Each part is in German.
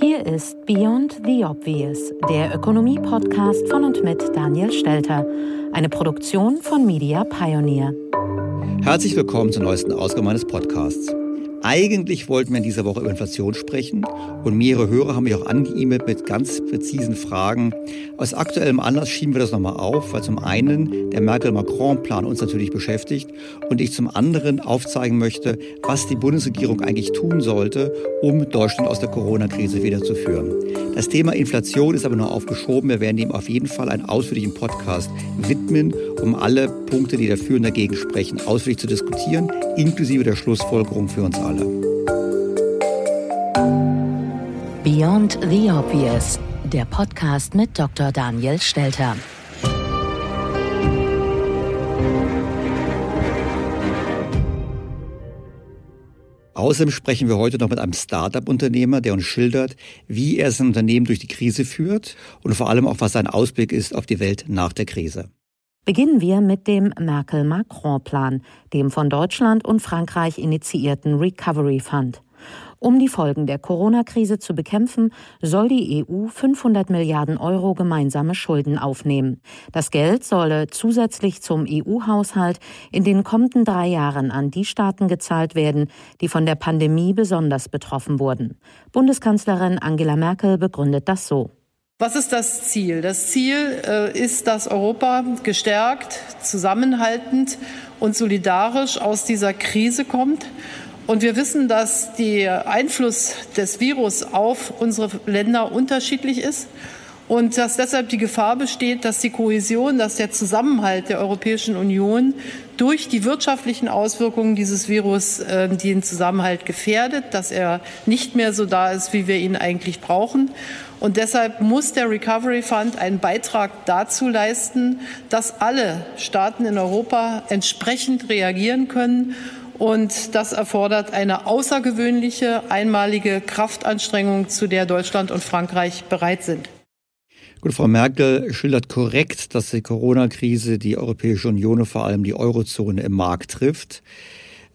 Hier ist Beyond the Obvious, der Ökonomie-Podcast von und mit Daniel Stelter, eine Produktion von Media Pioneer. Herzlich willkommen zur neuesten Ausgabe meines Podcasts. Eigentlich wollten wir in dieser Woche über Inflation sprechen und mehrere Hörer haben mich auch angeemailt mit ganz präzisen Fragen. Aus aktuellem Anlass schieben wir das nochmal auf, weil zum einen der Merkel-Macron-Plan uns natürlich beschäftigt und ich zum anderen aufzeigen möchte, was die Bundesregierung eigentlich tun sollte, um Deutschland aus der Corona-Krise wiederzuführen. Das Thema Inflation ist aber nur aufgeschoben. Wir werden dem auf jeden Fall einen ausführlichen Podcast widmen, um alle Punkte, die dafür und dagegen sprechen, ausführlich zu diskutieren, inklusive der Schlussfolgerung für uns alle alle. Beyond the Obvious, der Podcast mit Dr. Daniel Stelter. Außerdem sprechen wir heute noch mit einem Start-up-Unternehmer, der uns schildert, wie er sein Unternehmen durch die Krise führt und vor allem auch, was sein Ausblick ist auf die Welt nach der Krise. Beginnen wir mit dem Merkel-Macron-Plan, dem von Deutschland und Frankreich initiierten Recovery Fund. Um die Folgen der Corona-Krise zu bekämpfen, soll die EU 500 Milliarden Euro gemeinsame Schulden aufnehmen. Das Geld solle zusätzlich zum EU-Haushalt in den kommenden drei Jahren an die Staaten gezahlt werden, die von der Pandemie besonders betroffen wurden. Bundeskanzlerin Angela Merkel begründet das so. Was ist das Ziel? Das Ziel äh, ist, dass Europa gestärkt, zusammenhaltend und solidarisch aus dieser Krise kommt. Und wir wissen, dass der Einfluss des Virus auf unsere Länder unterschiedlich ist und dass deshalb die Gefahr besteht, dass die Kohäsion, dass der Zusammenhalt der Europäischen Union durch die wirtschaftlichen Auswirkungen dieses Virus äh, den Zusammenhalt gefährdet, dass er nicht mehr so da ist, wie wir ihn eigentlich brauchen. Und deshalb muss der Recovery Fund einen Beitrag dazu leisten, dass alle Staaten in Europa entsprechend reagieren können. Und das erfordert eine außergewöhnliche, einmalige Kraftanstrengung, zu der Deutschland und Frankreich bereit sind. Gut, Frau Merkel schildert korrekt, dass die Corona-Krise die Europäische Union und vor allem die Eurozone im Markt trifft.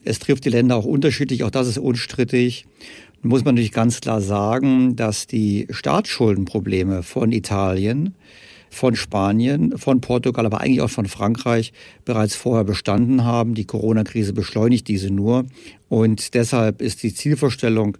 Es trifft die Länder auch unterschiedlich, auch das ist unstrittig. Muss man natürlich ganz klar sagen, dass die Staatsschuldenprobleme von Italien, von Spanien, von Portugal, aber eigentlich auch von Frankreich bereits vorher bestanden haben. Die Corona-Krise beschleunigt diese nur. Und deshalb ist die Zielvorstellung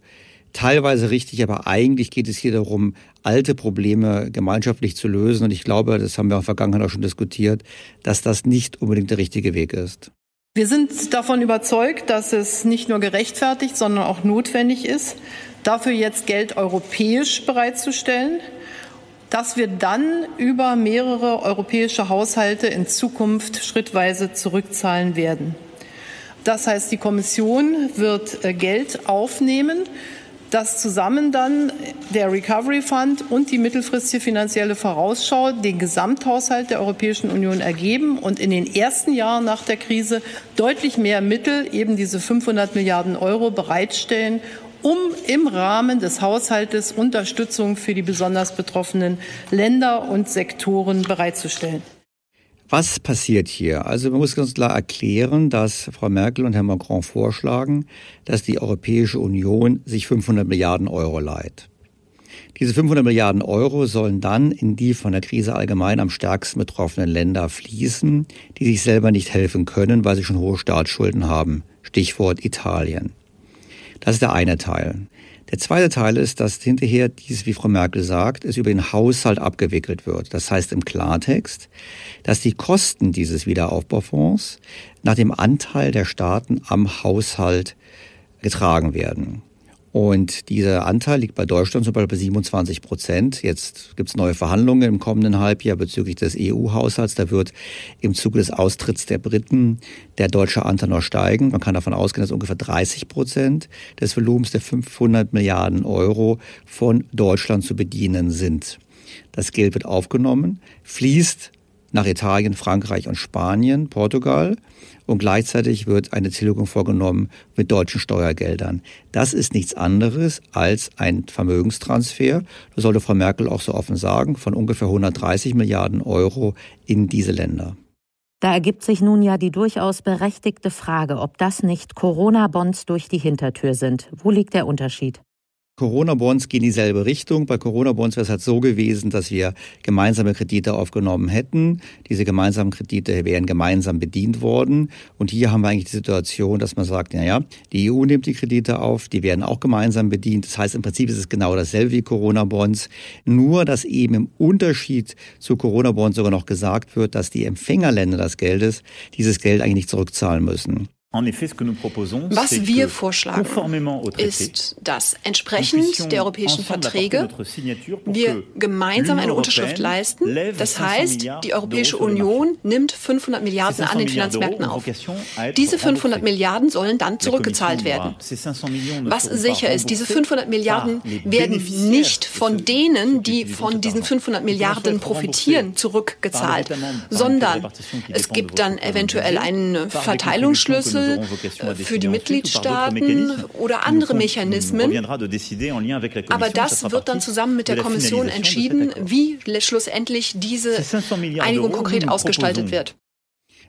teilweise richtig, aber eigentlich geht es hier darum, alte Probleme gemeinschaftlich zu lösen. Und ich glaube, das haben wir in der Vergangenheit auch schon diskutiert, dass das nicht unbedingt der richtige Weg ist. Wir sind davon überzeugt, dass es nicht nur gerechtfertigt, sondern auch notwendig ist, dafür jetzt Geld europäisch bereitzustellen, dass wir dann über mehrere europäische Haushalte in Zukunft schrittweise zurückzahlen werden. Das heißt, die Kommission wird äh, Geld aufnehmen, das zusammen dann der Recovery Fund und die mittelfristige finanzielle Vorausschau den Gesamthaushalt der Europäischen Union ergeben und in den ersten Jahren nach der Krise deutlich mehr Mittel, eben diese 500 Milliarden Euro, bereitstellen, um im Rahmen des Haushaltes Unterstützung für die besonders betroffenen Länder und Sektoren bereitzustellen. Was passiert hier? Also man muss ganz klar erklären, dass Frau Merkel und Herr Macron vorschlagen, dass die Europäische Union sich 500 Milliarden Euro leiht. Diese 500 Milliarden Euro sollen dann in die von der Krise allgemein am stärksten betroffenen Länder fließen, die sich selber nicht helfen können, weil sie schon hohe Staatsschulden haben. Stichwort Italien. Das ist der eine Teil. Der zweite Teil ist, dass hinterher dies, wie Frau Merkel sagt, es über den Haushalt abgewickelt wird. Das heißt im Klartext, dass die Kosten dieses Wiederaufbaufonds nach dem Anteil der Staaten am Haushalt getragen werden. Und dieser Anteil liegt bei Deutschland zum Beispiel bei 27 Prozent. Jetzt gibt es neue Verhandlungen im kommenden Halbjahr bezüglich des EU-Haushalts. Da wird im Zuge des Austritts der Briten der deutsche Anteil noch steigen. Man kann davon ausgehen, dass ungefähr 30 Prozent des Volumens der 500 Milliarden Euro von Deutschland zu bedienen sind. Das Geld wird aufgenommen, fließt nach Italien, Frankreich und Spanien, Portugal und gleichzeitig wird eine Tilgung vorgenommen mit deutschen Steuergeldern. Das ist nichts anderes als ein Vermögenstransfer, das sollte Frau Merkel auch so offen sagen, von ungefähr 130 Milliarden Euro in diese Länder. Da ergibt sich nun ja die durchaus berechtigte Frage, ob das nicht Corona-Bonds durch die Hintertür sind. Wo liegt der Unterschied? Corona-Bonds gehen in dieselbe Richtung. Bei Corona-Bonds wäre es halt so gewesen, dass wir gemeinsame Kredite aufgenommen hätten. Diese gemeinsamen Kredite wären gemeinsam bedient worden. Und hier haben wir eigentlich die Situation, dass man sagt, naja, die EU nimmt die Kredite auf, die werden auch gemeinsam bedient. Das heißt, im Prinzip ist es genau dasselbe wie Corona-Bonds. Nur, dass eben im Unterschied zu Corona-Bonds sogar noch gesagt wird, dass die Empfängerländer des Geldes dieses Geld eigentlich nicht zurückzahlen müssen. Was wir vorschlagen, ist, dass entsprechend der europäischen Verträge wir gemeinsam eine Unterschrift leisten. Das heißt, die Europäische Union nimmt 500 Milliarden an den Finanzmärkten auf. Diese 500 Milliarden sollen dann zurückgezahlt werden. Was sicher ist, diese 500 Milliarden werden nicht von denen, die von diesen 500 Milliarden profitieren, zurückgezahlt, sondern es gibt dann eventuell einen Verteilungsschlüssel äh, für die Mitgliedstaaten oder andere Mechanismen. Aber das wird dann zusammen mit der Kommission entschieden, wie schlussendlich diese Einigung konkret ausgestaltet wird.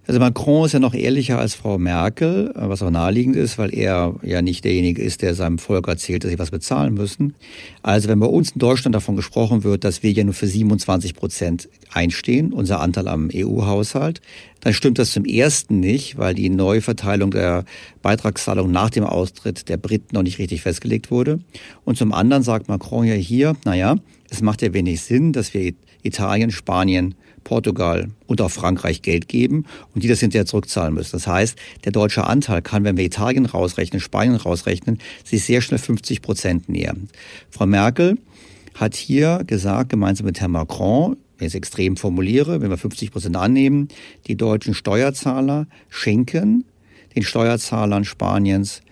Also Macron ist ja noch ehrlicher als Frau Merkel, was auch naheliegend ist, weil er ja nicht derjenige ist, der seinem Volk erzählt, dass sie was bezahlen müssen. Also wenn bei uns in Deutschland davon gesprochen wird, dass wir ja nur für 27 Prozent einstehen, unser Anteil am EU-Haushalt, dann stimmt das zum ersten nicht, weil die Neuverteilung der Beitragszahlung nach dem Austritt der Briten noch nicht richtig festgelegt wurde. Und zum anderen sagt Macron ja hier, naja, es macht ja wenig Sinn, dass wir Italien, Spanien, Portugal und auch Frankreich Geld geben und die das hinterher zurückzahlen müssen. Das heißt, der deutsche Anteil kann, wenn wir Italien rausrechnen, Spanien rausrechnen, sich sehr schnell 50 Prozent nähern. Frau Merkel hat hier gesagt, gemeinsam mit Herrn Macron, wenn ich es extrem formuliere, wenn wir 50 Prozent annehmen, die deutschen Steuerzahler schenken den Steuerzahlern Spaniens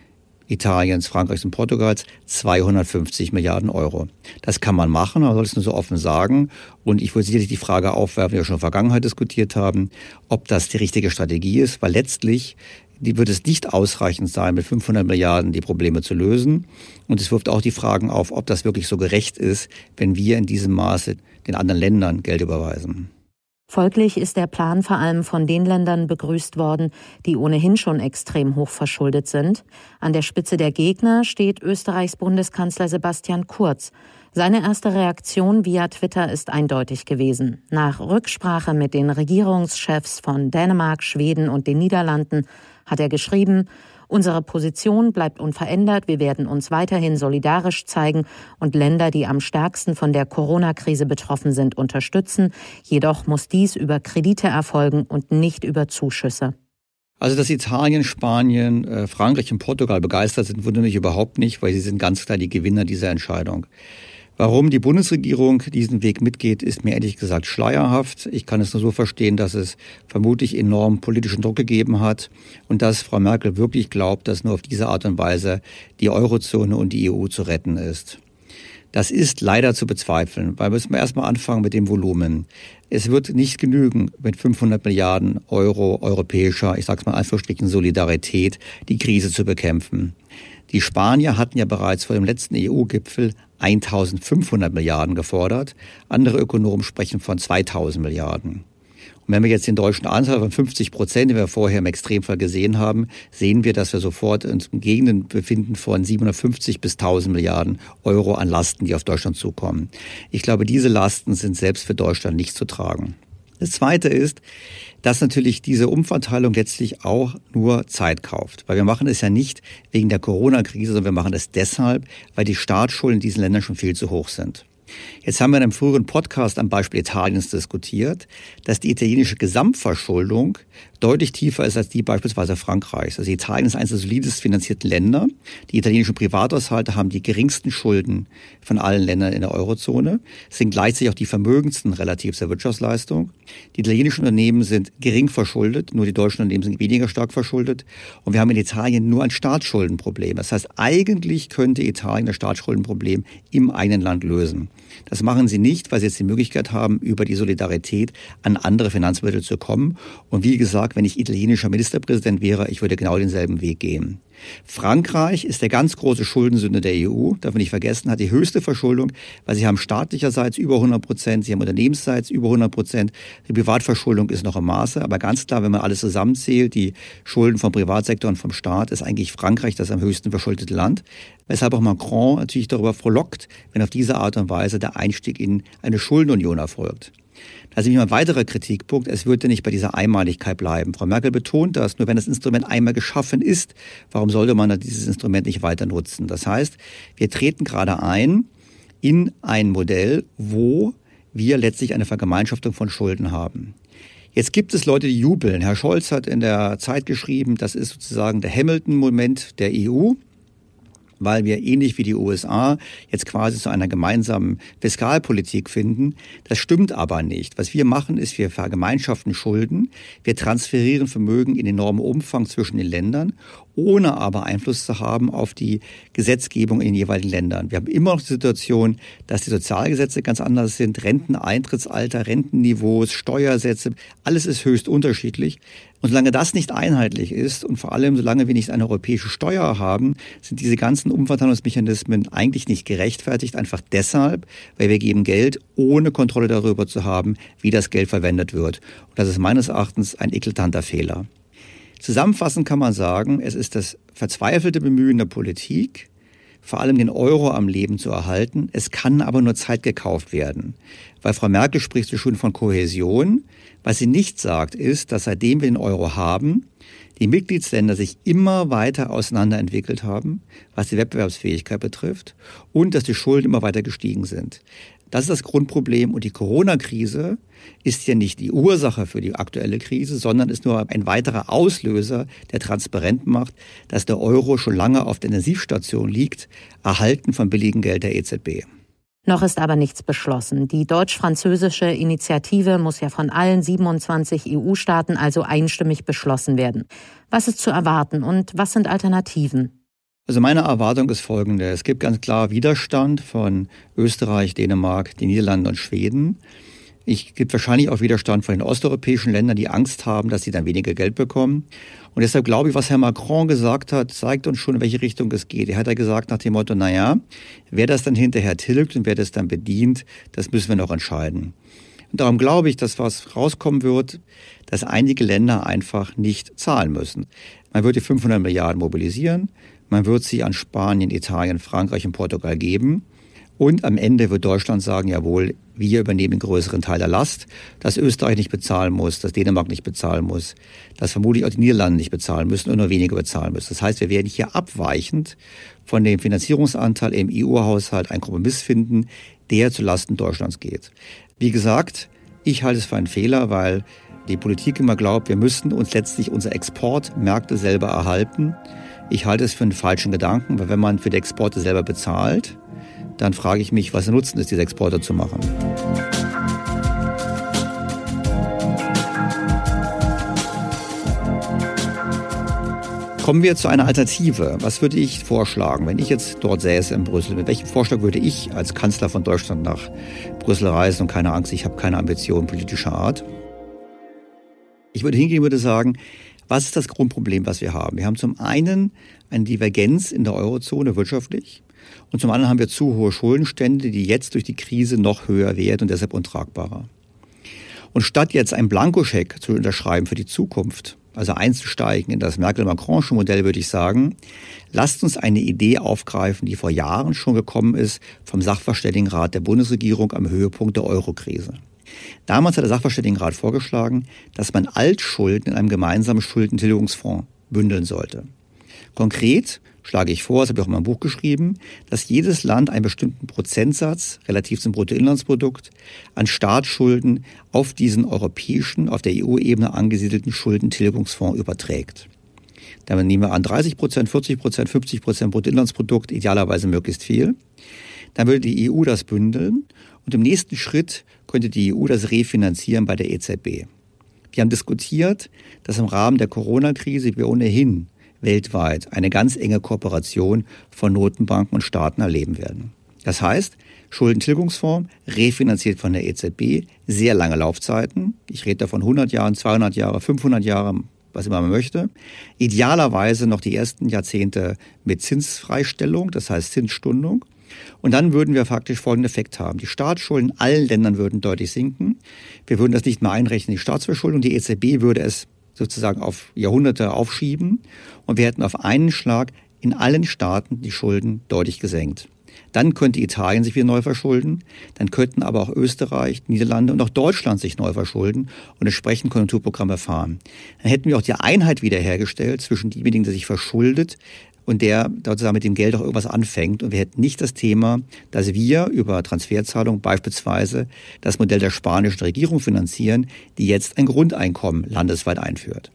Italiens, Frankreichs und Portugals 250 Milliarden Euro. Das kann man machen, man soll es nur so offen sagen. Und ich würde sicherlich die Frage aufwerfen, die wir schon in der Vergangenheit diskutiert haben, ob das die richtige Strategie ist, weil letztlich die wird es nicht ausreichend sein, mit 500 Milliarden die Probleme zu lösen. Und es wirft auch die Fragen auf, ob das wirklich so gerecht ist, wenn wir in diesem Maße den anderen Ländern Geld überweisen. Folglich ist der Plan vor allem von den Ländern begrüßt worden, die ohnehin schon extrem hoch verschuldet sind. An der Spitze der Gegner steht Österreichs Bundeskanzler Sebastian Kurz. Seine erste Reaktion via Twitter ist eindeutig gewesen. Nach Rücksprache mit den Regierungschefs von Dänemark, Schweden und den Niederlanden hat er geschrieben, Unsere Position bleibt unverändert. Wir werden uns weiterhin solidarisch zeigen und Länder, die am stärksten von der Corona-Krise betroffen sind, unterstützen. Jedoch muss dies über Kredite erfolgen und nicht über Zuschüsse. Also, dass Italien, Spanien, äh, Frankreich und Portugal begeistert sind, wundert mich überhaupt nicht, weil sie sind ganz klar die Gewinner dieser Entscheidung. Warum die Bundesregierung diesen Weg mitgeht, ist mir ehrlich gesagt schleierhaft. Ich kann es nur so verstehen, dass es vermutlich enorm politischen Druck gegeben hat und dass Frau Merkel wirklich glaubt, dass nur auf diese Art und Weise die Eurozone und die EU zu retten ist. Das ist leider zu bezweifeln, weil müssen wir erstmal anfangen mit dem Volumen. Es wird nicht genügen, mit 500 Milliarden Euro europäischer, ich sag's mal Anführungsstrichen Solidarität, die Krise zu bekämpfen. Die Spanier hatten ja bereits vor dem letzten EU-Gipfel 1500 Milliarden gefordert. Andere Ökonomen sprechen von 2000 Milliarden. Und wenn wir jetzt den deutschen Anteil von 50 Prozent, den wir vorher im Extremfall gesehen haben, sehen wir, dass wir sofort uns in Gegenden befinden von 750 bis 1000 Milliarden Euro an Lasten, die auf Deutschland zukommen. Ich glaube, diese Lasten sind selbst für Deutschland nicht zu tragen. Das Zweite ist, dass natürlich diese Umverteilung letztlich auch nur Zeit kauft. Weil wir machen es ja nicht wegen der Corona-Krise, sondern wir machen es deshalb, weil die Staatsschulden in diesen Ländern schon viel zu hoch sind. Jetzt haben wir in einem früheren Podcast am Beispiel Italiens diskutiert, dass die italienische Gesamtverschuldung deutlich tiefer ist als die beispielsweise Frankreichs. Also Italien ist eines der solidest finanzierten Länder. Die italienischen Privathaushalte haben die geringsten Schulden von allen Ländern in der Eurozone, sind gleichzeitig auch die vermögendsten relativ zur Wirtschaftsleistung. Die italienischen Unternehmen sind gering verschuldet, nur die deutschen Unternehmen sind weniger stark verschuldet. Und wir haben in Italien nur ein Staatsschuldenproblem. Das heißt, eigentlich könnte Italien das Staatsschuldenproblem im eigenen Land lösen. Das machen sie nicht, weil sie jetzt die Möglichkeit haben, über die Solidarität an andere Finanzmittel zu kommen. Und wie gesagt, wenn ich italienischer Ministerpräsident wäre, ich würde genau denselben Weg gehen. Frankreich ist der ganz große Schuldensünder der EU, darf man nicht vergessen, hat die höchste Verschuldung, weil sie haben staatlicherseits über 100 Prozent, sie haben unternehmensseits über 100 Prozent. Die Privatverschuldung ist noch im Maße, aber ganz klar, wenn man alles zusammenzählt, die Schulden vom Privatsektor und vom Staat, ist eigentlich Frankreich das am höchsten verschuldete Land. Weshalb auch Macron natürlich darüber frohlockt, wenn auf diese Art und Weise der Einstieg in eine Schuldenunion erfolgt. Also ein weiterer Kritikpunkt, es würde nicht bei dieser Einmaligkeit bleiben. Frau Merkel betont das, nur wenn das Instrument einmal geschaffen ist, warum sollte man dieses Instrument nicht weiter nutzen? Das heißt, wir treten gerade ein in ein Modell, wo wir letztlich eine Vergemeinschaftung von Schulden haben. Jetzt gibt es Leute, die jubeln. Herr Scholz hat in der Zeit geschrieben, das ist sozusagen der Hamilton-Moment der EU weil wir ähnlich wie die USA jetzt quasi zu einer gemeinsamen Fiskalpolitik finden. Das stimmt aber nicht. Was wir machen, ist, wir vergemeinschaften Schulden, wir transferieren Vermögen in enormem Umfang zwischen den Ländern ohne aber Einfluss zu haben auf die Gesetzgebung in den jeweiligen Ländern. Wir haben immer noch die Situation, dass die Sozialgesetze ganz anders sind, Renteneintrittsalter, Rentenniveaus, Steuersätze, alles ist höchst unterschiedlich. Und solange das nicht einheitlich ist und vor allem solange wir nicht eine europäische Steuer haben, sind diese ganzen Umverteilungsmechanismen eigentlich nicht gerechtfertigt, einfach deshalb, weil wir geben Geld, ohne Kontrolle darüber zu haben, wie das Geld verwendet wird. Und das ist meines Erachtens ein eklatanter Fehler. Zusammenfassend kann man sagen, es ist das verzweifelte Bemühen der Politik, vor allem den Euro am Leben zu erhalten. Es kann aber nur Zeit gekauft werden. Weil Frau Merkel spricht so schön von Kohäsion. Was sie nicht sagt, ist, dass seitdem wir den Euro haben, die Mitgliedsländer sich immer weiter auseinanderentwickelt haben, was die Wettbewerbsfähigkeit betrifft, und dass die Schulden immer weiter gestiegen sind. Das ist das Grundproblem. Und die Corona-Krise ist ja nicht die Ursache für die aktuelle Krise, sondern ist nur ein weiterer Auslöser, der transparent macht, dass der Euro schon lange auf der Intensivstation liegt, erhalten vom billigen Geld der EZB. Noch ist aber nichts beschlossen. Die deutsch-französische Initiative muss ja von allen 27 EU-Staaten also einstimmig beschlossen werden. Was ist zu erwarten und was sind Alternativen? Also meine Erwartung ist folgende. Es gibt ganz klar Widerstand von Österreich, Dänemark, den Niederlanden und Schweden. Es gibt wahrscheinlich auch Widerstand von den osteuropäischen Ländern, die Angst haben, dass sie dann weniger Geld bekommen. Und deshalb glaube ich, was Herr Macron gesagt hat, zeigt uns schon, in welche Richtung es geht. Er hat ja gesagt nach dem Motto, naja, wer das dann hinterher tilgt und wer das dann bedient, das müssen wir noch entscheiden. Und darum glaube ich, dass was rauskommen wird, dass einige Länder einfach nicht zahlen müssen. Man wird die 500 Milliarden mobilisieren. Man wird sie an Spanien, Italien, Frankreich und Portugal geben. Und am Ende wird Deutschland sagen, jawohl, wir übernehmen den größeren Teil der Last, dass Österreich nicht bezahlen muss, dass Dänemark nicht bezahlen muss, dass vermutlich auch die Niederlande nicht bezahlen müssen und nur weniger bezahlen müssen. Das heißt, wir werden hier abweichend von dem Finanzierungsanteil im EU-Haushalt einen Kompromiss finden, der zu Lasten Deutschlands geht. Wie gesagt, ich halte es für einen Fehler, weil die Politik immer glaubt, wir müssten uns letztlich unsere Exportmärkte selber erhalten. Ich halte es für einen falschen Gedanken, weil wenn man für die Exporte selber bezahlt, dann frage ich mich, was der Nutzen ist, diese Exporte zu machen. Kommen wir zu einer Alternative. Was würde ich vorschlagen, wenn ich jetzt dort säße in Brüssel? Mit welchem Vorschlag würde ich als Kanzler von Deutschland nach Brüssel reisen? Und keine Angst, ich habe keine Ambitionen politischer Art. Ich würde hingehen und würde sagen, was ist das Grundproblem, was wir haben? Wir haben zum einen eine Divergenz in der Eurozone wirtschaftlich und zum anderen haben wir zu hohe Schuldenstände, die jetzt durch die Krise noch höher werden und deshalb untragbarer. Und statt jetzt einen Blankoscheck zu unterschreiben für die Zukunft, also einzusteigen in das Merkel-Macronsche Modell, würde ich sagen, lasst uns eine Idee aufgreifen, die vor Jahren schon gekommen ist vom Sachverständigenrat der Bundesregierung am Höhepunkt der Eurokrise. Damals hat der Sachverständigenrat vorgeschlagen, dass man Altschulden in einem gemeinsamen Schuldentilgungsfonds bündeln sollte. Konkret schlage ich vor, das habe ich auch in meinem Buch geschrieben, dass jedes Land einen bestimmten Prozentsatz relativ zum Bruttoinlandsprodukt an Staatsschulden auf diesen europäischen, auf der EU-Ebene angesiedelten Schuldentilgungsfonds überträgt. Damit nehmen wir an 30 Prozent, 40 Prozent, 50 Prozent Bruttoinlandsprodukt, idealerweise möglichst viel. Dann würde die EU das bündeln und im nächsten Schritt könnte die EU das refinanzieren bei der EZB. Wir haben diskutiert, dass im Rahmen der Corona-Krise wir ohnehin weltweit eine ganz enge Kooperation von Notenbanken und Staaten erleben werden. Das heißt, Schuldentilgungsfonds, refinanziert von der EZB, sehr lange Laufzeiten. Ich rede davon 100 Jahren, 200 Jahre, 500 Jahre, was immer man möchte. Idealerweise noch die ersten Jahrzehnte mit Zinsfreistellung, das heißt Zinsstundung. Und dann würden wir faktisch folgenden Effekt haben. Die Staatsschulden in allen Ländern würden deutlich sinken. Wir würden das nicht mehr einrechnen, die Staatsverschuldung. Die EZB würde es sozusagen auf Jahrhunderte aufschieben und wir hätten auf einen Schlag in allen Staaten die Schulden deutlich gesenkt. Dann könnte Italien sich wieder neu verschulden, dann könnten aber auch Österreich, Niederlande und auch Deutschland sich neu verschulden und entsprechend Konjunkturprogramme fahren. Dann hätten wir auch die Einheit wiederhergestellt zwischen demjenigen, der sich verschuldet, und der sozusagen mit dem Geld auch irgendwas anfängt. Und wir hätten nicht das Thema, dass wir über Transferzahlung beispielsweise das Modell der spanischen Regierung finanzieren, die jetzt ein Grundeinkommen landesweit einführt.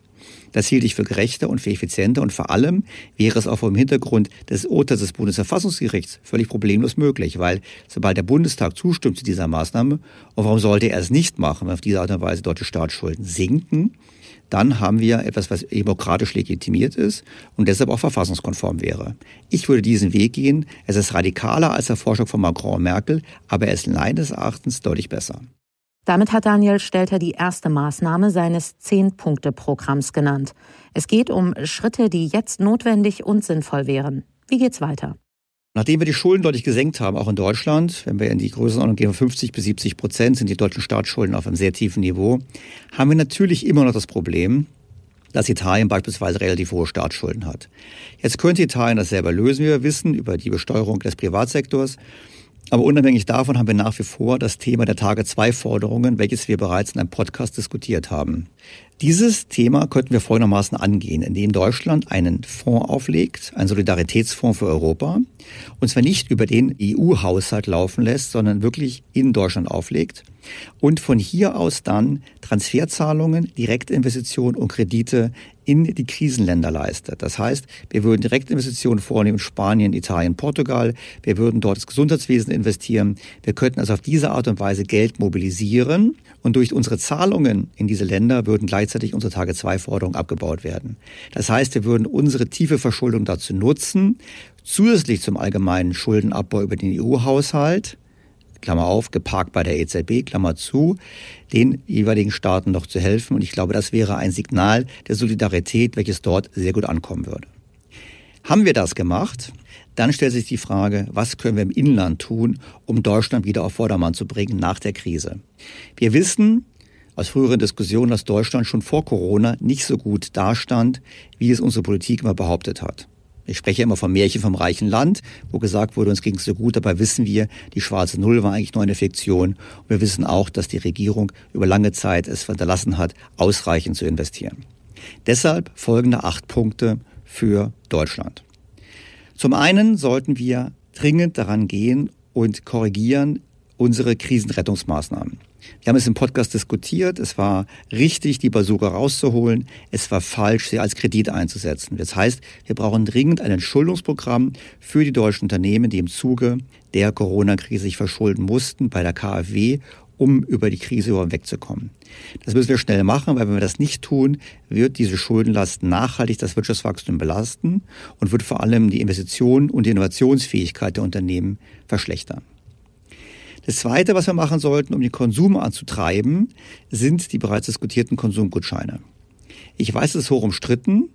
Das hielt ich für gerechter und für effizienter und vor allem wäre es auch vor dem Hintergrund des Urteils des Bundesverfassungsgerichts völlig problemlos möglich, weil sobald der Bundestag zustimmt zu dieser Maßnahme, und warum sollte er es nicht machen, wenn auf diese Art und Weise deutsche Staatsschulden sinken, dann haben wir etwas, was demokratisch legitimiert ist und deshalb auch verfassungskonform wäre. Ich würde diesen Weg gehen. Es ist radikaler als der Vorschlag von Macron und Merkel, aber er ist meines Erachtens deutlich besser. Damit hat Daniel Stelter die erste Maßnahme seines Zehn-Punkte-Programms genannt. Es geht um Schritte, die jetzt notwendig und sinnvoll wären. Wie geht's weiter? Nachdem wir die Schulden deutlich gesenkt haben, auch in Deutschland, wenn wir in die Größenordnung gehen, 50 bis 70 Prozent sind die deutschen Staatsschulden auf einem sehr tiefen Niveau, haben wir natürlich immer noch das Problem, dass Italien beispielsweise relativ hohe Staatsschulden hat. Jetzt könnte Italien das selber lösen, wie wir wissen, über die Besteuerung des Privatsektors. Aber unabhängig davon haben wir nach wie vor das Thema der Tage-2-Forderungen, welches wir bereits in einem Podcast diskutiert haben. Dieses Thema könnten wir folgendermaßen angehen, indem Deutschland einen Fonds auflegt, einen Solidaritätsfonds für Europa, und zwar nicht über den EU-Haushalt laufen lässt, sondern wirklich in Deutschland auflegt und von hier aus dann Transferzahlungen, Direktinvestitionen und Kredite in die Krisenländer leistet. Das heißt, wir würden Direktinvestitionen vornehmen in Spanien, Italien, Portugal. Wir würden dort das Gesundheitswesen investieren. Wir könnten also auf diese Art und Weise Geld mobilisieren und durch unsere Zahlungen in diese Länder würden gleichzeitig unsere Tage-2-Forderungen abgebaut werden. Das heißt, wir würden unsere tiefe Verschuldung dazu nutzen, zusätzlich zum allgemeinen Schuldenabbau über den EU-Haushalt, Klammer auf, geparkt bei der EZB, Klammer zu, den jeweiligen Staaten noch zu helfen. Und ich glaube, das wäre ein Signal der Solidarität, welches dort sehr gut ankommen würde. Haben wir das gemacht, dann stellt sich die Frage, was können wir im Inland tun, um Deutschland wieder auf Vordermann zu bringen nach der Krise. Wir wissen aus früheren Diskussionen, dass Deutschland schon vor Corona nicht so gut dastand, wie es unsere Politik immer behauptet hat. Ich spreche immer vom Märchen vom reichen Land, wo gesagt wurde, uns ging es so gut. Dabei wissen wir, die schwarze Null war eigentlich nur eine Fiktion. Und wir wissen auch, dass die Regierung über lange Zeit es hinterlassen hat, ausreichend zu investieren. Deshalb folgende acht Punkte für Deutschland. Zum einen sollten wir dringend daran gehen und korrigieren unsere Krisenrettungsmaßnahmen. Wir haben es im Podcast diskutiert. Es war richtig, die Bazooka rauszuholen. Es war falsch, sie als Kredit einzusetzen. Das heißt, wir brauchen dringend ein Entschuldungsprogramm für die deutschen Unternehmen, die im Zuge der Corona-Krise sich verschulden mussten bei der KfW, um über die Krise überhaupt wegzukommen. Das müssen wir schnell machen, weil wenn wir das nicht tun, wird diese Schuldenlast nachhaltig das Wirtschaftswachstum belasten und wird vor allem die Investition und die Innovationsfähigkeit der Unternehmen verschlechtern. Das Zweite, was wir machen sollten, um den Konsum anzutreiben, sind die bereits diskutierten Konsumgutscheine. Ich weiß, es ist hoch umstritten.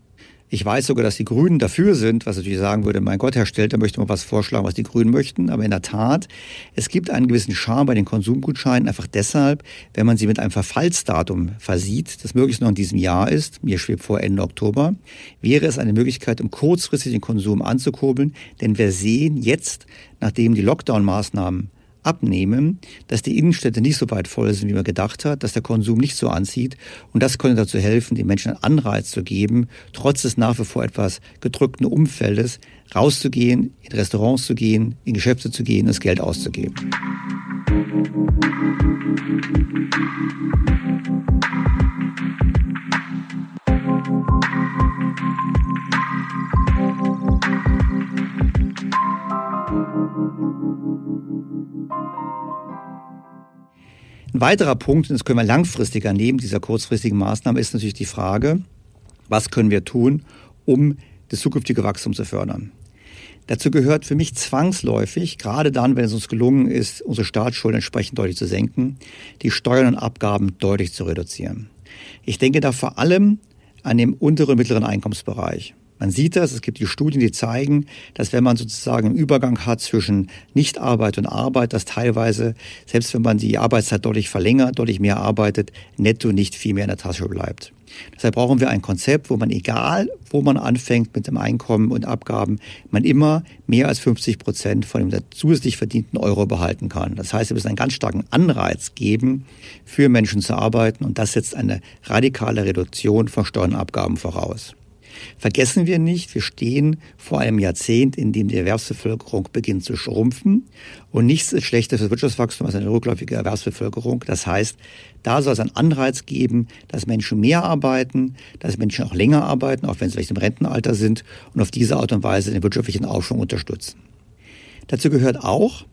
Ich weiß sogar, dass die Grünen dafür sind, was natürlich sagen würde, mein Gott, Herr Stelter möchte mal was vorschlagen, was die Grünen möchten. Aber in der Tat, es gibt einen gewissen Charme bei den Konsumgutscheinen, einfach deshalb, wenn man sie mit einem Verfallsdatum versieht, das möglichst noch in diesem Jahr ist, mir schwebt vor Ende Oktober, wäre es eine Möglichkeit, um kurzfristig den Konsum anzukurbeln. Denn wir sehen jetzt, nachdem die Lockdown-Maßnahmen abnehmen, dass die Innenstädte nicht so weit voll sind, wie man gedacht hat, dass der Konsum nicht so anzieht. Und das könnte dazu helfen, den Menschen einen Anreiz zu geben, trotz des nach wie vor etwas gedrückten Umfeldes, rauszugehen, in Restaurants zu gehen, in Geschäfte zu gehen, das Geld auszugeben. Weiterer Punkt, und das können wir langfristiger neben dieser kurzfristigen Maßnahme, ist natürlich die Frage, was können wir tun, um das zukünftige Wachstum zu fördern. Dazu gehört für mich zwangsläufig, gerade dann, wenn es uns gelungen ist, unsere Staatsschulden entsprechend deutlich zu senken, die Steuern und Abgaben deutlich zu reduzieren. Ich denke da vor allem an den unteren und mittleren Einkommensbereich. Man sieht das, es gibt die Studien, die zeigen, dass wenn man sozusagen einen Übergang hat zwischen Nichtarbeit und Arbeit, dass teilweise, selbst wenn man die Arbeitszeit deutlich verlängert, deutlich mehr arbeitet, netto nicht viel mehr in der Tasche bleibt. Deshalb brauchen wir ein Konzept, wo man egal, wo man anfängt mit dem Einkommen und Abgaben, man immer mehr als 50 Prozent von dem zusätzlich verdienten Euro behalten kann. Das heißt, wir müssen einen ganz starken Anreiz geben, für Menschen zu arbeiten und das setzt eine radikale Reduktion von Steuern und Abgaben voraus. Vergessen wir nicht, wir stehen vor einem Jahrzehnt, in dem die Erwerbsbevölkerung beginnt zu schrumpfen. Und nichts ist schlechter für das Wirtschaftswachstum als eine rückläufige Erwerbsbevölkerung. Das heißt, da soll es einen Anreiz geben, dass Menschen mehr arbeiten, dass Menschen auch länger arbeiten, auch wenn sie vielleicht im Rentenalter sind und auf diese Art und Weise den wirtschaftlichen Aufschwung unterstützen. Dazu gehört auch,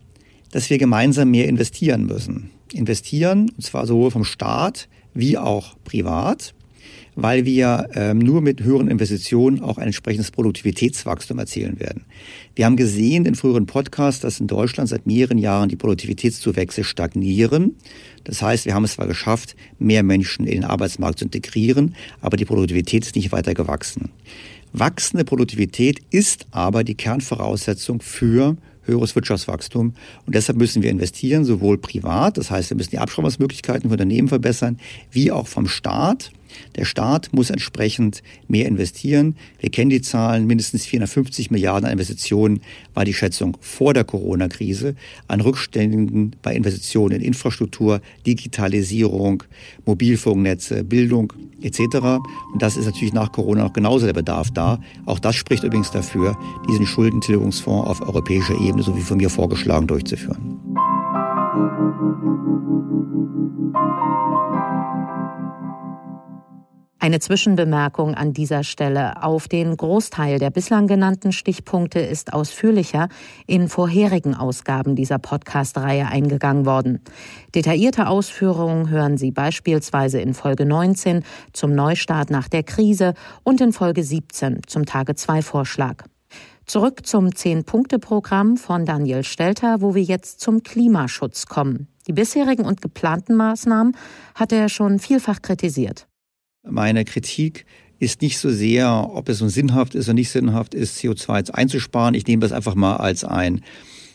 dass wir gemeinsam mehr investieren müssen. Investieren, und zwar sowohl vom Staat wie auch privat weil wir ähm, nur mit höheren Investitionen auch ein entsprechendes Produktivitätswachstum erzielen werden. Wir haben gesehen in früheren Podcasts, dass in Deutschland seit mehreren Jahren die Produktivitätszuwächse stagnieren. Das heißt, wir haben es zwar geschafft, mehr Menschen in den Arbeitsmarkt zu integrieren, aber die Produktivität ist nicht weiter gewachsen. Wachsende Produktivität ist aber die Kernvoraussetzung für höheres Wirtschaftswachstum. Und deshalb müssen wir investieren, sowohl privat, das heißt, wir müssen die Abschreibungsmöglichkeiten für Unternehmen verbessern, wie auch vom Staat. Der Staat muss entsprechend mehr investieren. Wir kennen die Zahlen, mindestens 450 Milliarden an Investitionen war die Schätzung vor der Corona-Krise, an Rückständen bei Investitionen in Infrastruktur, Digitalisierung, Mobilfunknetze, Bildung etc. Und das ist natürlich nach Corona noch genauso der Bedarf da. Auch das spricht übrigens dafür, diesen Schuldentilgungsfonds auf europäischer Ebene, so wie von mir vorgeschlagen, durchzuführen. Eine Zwischenbemerkung an dieser Stelle. Auf den Großteil der bislang genannten Stichpunkte ist ausführlicher in vorherigen Ausgaben dieser Podcast-Reihe eingegangen worden. Detaillierte Ausführungen hören Sie beispielsweise in Folge 19 zum Neustart nach der Krise und in Folge 17 zum Tage-2-Vorschlag. Zurück zum Zehn-Punkte-Programm von Daniel Stelter, wo wir jetzt zum Klimaschutz kommen. Die bisherigen und geplanten Maßnahmen hat er schon vielfach kritisiert. Meine Kritik ist nicht so sehr, ob es so sinnhaft ist oder nicht sinnhaft ist, CO2 einzusparen. Ich nehme das einfach mal als ein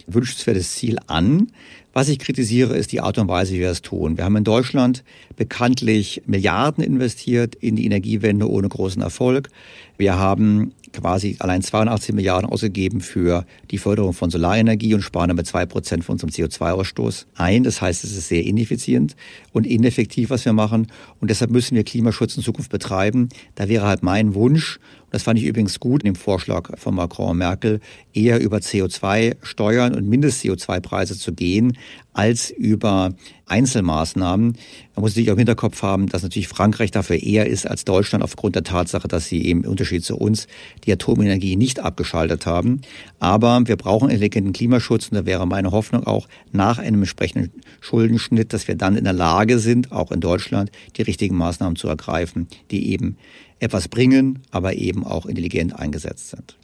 wünschenswertes Ziel an. Was ich kritisiere, ist die Art und Weise, wie wir es tun. Wir haben in Deutschland bekanntlich Milliarden investiert in die Energiewende ohne großen Erfolg. Wir haben quasi allein 82 Milliarden ausgegeben für die Förderung von Solarenergie und sparen damit zwei Prozent von unserem CO2-Ausstoß ein. Das heißt, es ist sehr ineffizient und ineffektiv, was wir machen. Und deshalb müssen wir Klimaschutz in Zukunft betreiben. Da wäre halt mein Wunsch, das fand ich übrigens gut in dem Vorschlag von Macron und Merkel, eher über CO2-Steuern und Mindest-CO2-Preise zu gehen, als über Einzelmaßnahmen. Man muss natürlich auch im Hinterkopf haben, dass natürlich Frankreich dafür eher ist als Deutschland aufgrund der Tatsache, dass sie eben im Unterschied zu uns die Atomenergie nicht abgeschaltet haben. Aber wir brauchen intelligenten Klimaschutz und da wäre meine Hoffnung auch nach einem entsprechenden Schuldenschnitt, dass wir dann in der Lage sind, auch in Deutschland die richtigen Maßnahmen zu ergreifen, die eben etwas bringen, aber eben auch intelligent eingesetzt sind.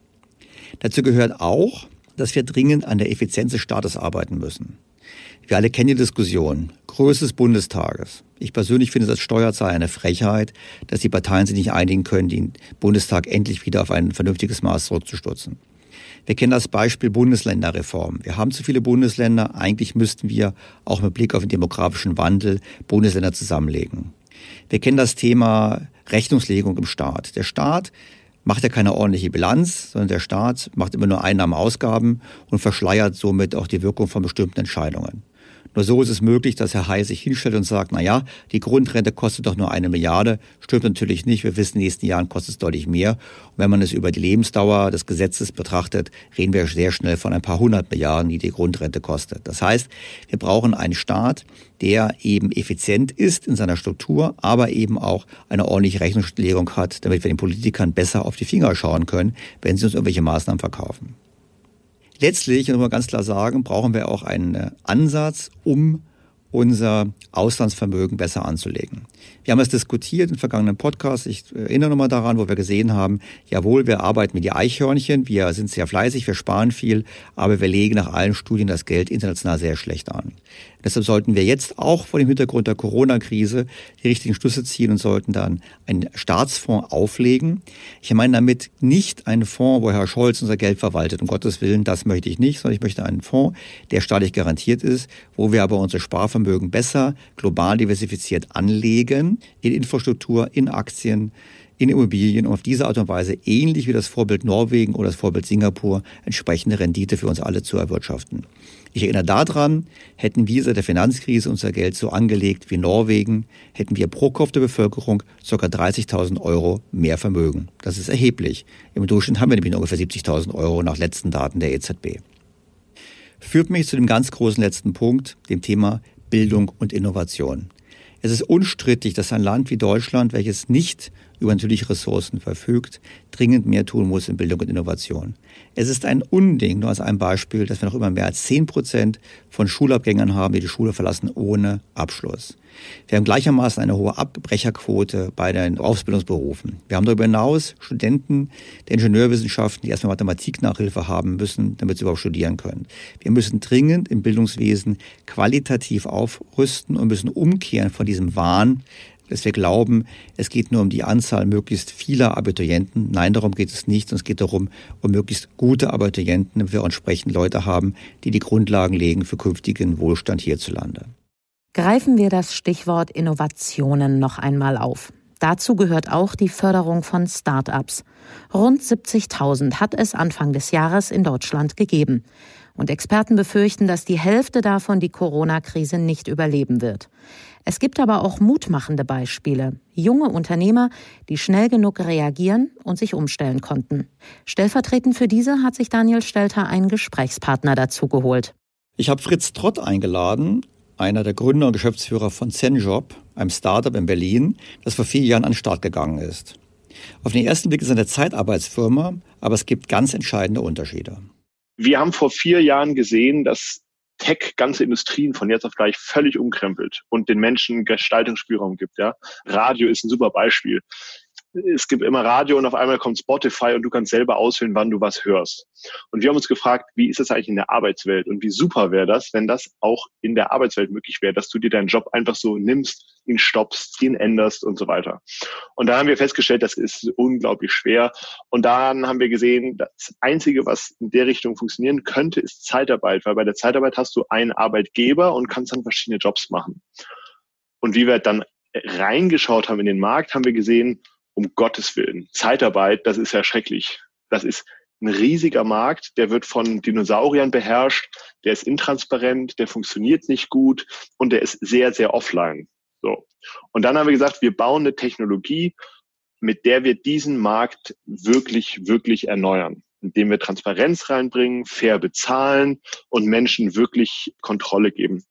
Dazu gehört auch, dass wir dringend an der Effizienz des Staates arbeiten müssen. Wir alle kennen die Diskussion. Größe des Bundestages. Ich persönlich finde es als Steuerzahler eine Frechheit, dass die Parteien sich nicht einigen können, den Bundestag endlich wieder auf ein vernünftiges Maß zurückzustutzen. Wir kennen das Beispiel Bundesländerreform. Wir haben zu viele Bundesländer. Eigentlich müssten wir auch mit Blick auf den demografischen Wandel Bundesländer zusammenlegen. Wir kennen das Thema Rechnungslegung im Staat. Der Staat macht ja keine ordentliche Bilanz, sondern der Staat macht immer nur Einnahmen, Ausgaben und verschleiert somit auch die Wirkung von bestimmten Entscheidungen. Nur so ist es möglich, dass Herr Hay sich hinstellt und sagt, na ja, die Grundrente kostet doch nur eine Milliarde. Stimmt natürlich nicht. Wir wissen, in den nächsten Jahren kostet es deutlich mehr. Und wenn man es über die Lebensdauer des Gesetzes betrachtet, reden wir sehr schnell von ein paar hundert Milliarden, die die Grundrente kostet. Das heißt, wir brauchen einen Staat, der eben effizient ist in seiner Struktur, aber eben auch eine ordentliche Rechnungslegung hat, damit wir den Politikern besser auf die Finger schauen können, wenn sie uns irgendwelche Maßnahmen verkaufen. Letztlich, und muss man ganz klar sagen, brauchen wir auch einen äh, Ansatz, um unser Auslandsvermögen besser anzulegen. Wir haben es diskutiert im vergangenen Podcast. Ich erinnere nochmal daran, wo wir gesehen haben, jawohl, wir arbeiten mit die Eichhörnchen, wir sind sehr fleißig, wir sparen viel, aber wir legen nach allen Studien das Geld international sehr schlecht an. Deshalb sollten wir jetzt auch vor dem Hintergrund der Corona-Krise die richtigen Schlüsse ziehen und sollten dann einen Staatsfonds auflegen. Ich meine damit nicht einen Fonds, wo Herr Scholz unser Geld verwaltet. Um Gottes Willen, das möchte ich nicht, sondern ich möchte einen Fonds, der staatlich garantiert ist, wo wir aber unser Sparvermögen besser global diversifiziert anlegen in Infrastruktur, in Aktien, in Immobilien, um auf diese Art und Weise ähnlich wie das Vorbild Norwegen oder das Vorbild Singapur entsprechende Rendite für uns alle zu erwirtschaften. Ich erinnere daran, hätten wir seit der Finanzkrise unser Geld so angelegt wie Norwegen, hätten wir pro Kopf der Bevölkerung ca. 30.000 Euro mehr Vermögen. Das ist erheblich. Im Durchschnitt haben wir nämlich ungefähr 70.000 Euro nach letzten Daten der EZB. Führt mich zu dem ganz großen letzten Punkt, dem Thema Bildung und Innovation. Es ist unstrittig, dass ein Land wie Deutschland, welches nicht über natürliche Ressourcen verfügt, dringend mehr tun muss in Bildung und Innovation. Es ist ein Unding, nur als ein Beispiel, dass wir noch immer mehr als zehn Prozent von Schulabgängern haben, die die Schule verlassen ohne Abschluss. Wir haben gleichermaßen eine hohe Abbrecherquote bei den Ausbildungsberufen. Wir haben darüber hinaus Studenten der Ingenieurwissenschaften, die erstmal Mathematik-Nachhilfe haben müssen, damit sie überhaupt studieren können. Wir müssen dringend im Bildungswesen qualitativ aufrüsten und müssen umkehren von diesem Wahn, dass wir glauben, es geht nur um die Anzahl möglichst vieler Abiturienten. Nein, darum geht es nicht. Es geht darum, um möglichst gute Abiturienten, damit wir entsprechend Leute haben, die die Grundlagen legen für künftigen Wohlstand hierzulande. Greifen wir das Stichwort Innovationen noch einmal auf. Dazu gehört auch die Förderung von Start-ups. Rund 70.000 hat es Anfang des Jahres in Deutschland gegeben. Und Experten befürchten, dass die Hälfte davon die Corona-Krise nicht überleben wird. Es gibt aber auch mutmachende Beispiele. Junge Unternehmer, die schnell genug reagieren und sich umstellen konnten. Stellvertretend für diese hat sich Daniel Stelter einen Gesprächspartner dazu geholt. Ich habe Fritz Trott eingeladen, einer der Gründer und Geschäftsführer von Zenjob, einem Startup in Berlin, das vor vier Jahren an den Start gegangen ist. Auf den ersten Blick ist es eine Zeitarbeitsfirma, aber es gibt ganz entscheidende Unterschiede. Wir haben vor vier Jahren gesehen, dass Tech ganze Industrien von jetzt auf gleich völlig umkrempelt und den Menschen Gestaltungsspielraum gibt. Ja, Radio ist ein super Beispiel es gibt immer Radio und auf einmal kommt Spotify und du kannst selber auswählen, wann du was hörst. Und wir haben uns gefragt, wie ist das eigentlich in der Arbeitswelt und wie super wäre das, wenn das auch in der Arbeitswelt möglich wäre, dass du dir deinen Job einfach so nimmst, ihn stoppst, ihn änderst und so weiter. Und da haben wir festgestellt, das ist unglaublich schwer. Und dann haben wir gesehen, das Einzige, was in der Richtung funktionieren könnte, ist Zeitarbeit, weil bei der Zeitarbeit hast du einen Arbeitgeber und kannst dann verschiedene Jobs machen. Und wie wir dann reingeschaut haben in den Markt, haben wir gesehen, um Gottes Willen. Zeitarbeit, das ist ja schrecklich. Das ist ein riesiger Markt, der wird von Dinosauriern beherrscht, der ist intransparent, der funktioniert nicht gut und der ist sehr, sehr offline. So. Und dann haben wir gesagt, wir bauen eine Technologie, mit der wir diesen Markt wirklich, wirklich erneuern, indem wir Transparenz reinbringen, fair bezahlen und Menschen wirklich Kontrolle geben.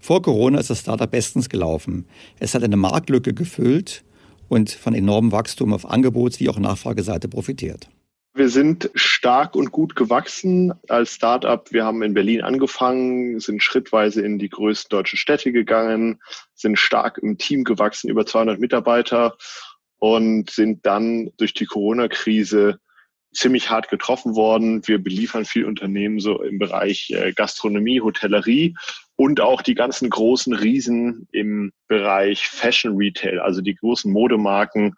Vor Corona ist das Startup bestens gelaufen. Es hat eine Marktlücke gefüllt und von enormem Wachstum auf Angebots- wie auch Nachfrageseite profitiert. Wir sind stark und gut gewachsen als Startup. Wir haben in Berlin angefangen, sind schrittweise in die größten deutschen Städte gegangen, sind stark im Team gewachsen, über 200 Mitarbeiter und sind dann durch die Corona-Krise ziemlich hart getroffen worden. Wir beliefern viel Unternehmen so im Bereich äh, Gastronomie, Hotellerie und auch die ganzen großen Riesen im Bereich Fashion Retail, also die großen Modemarken.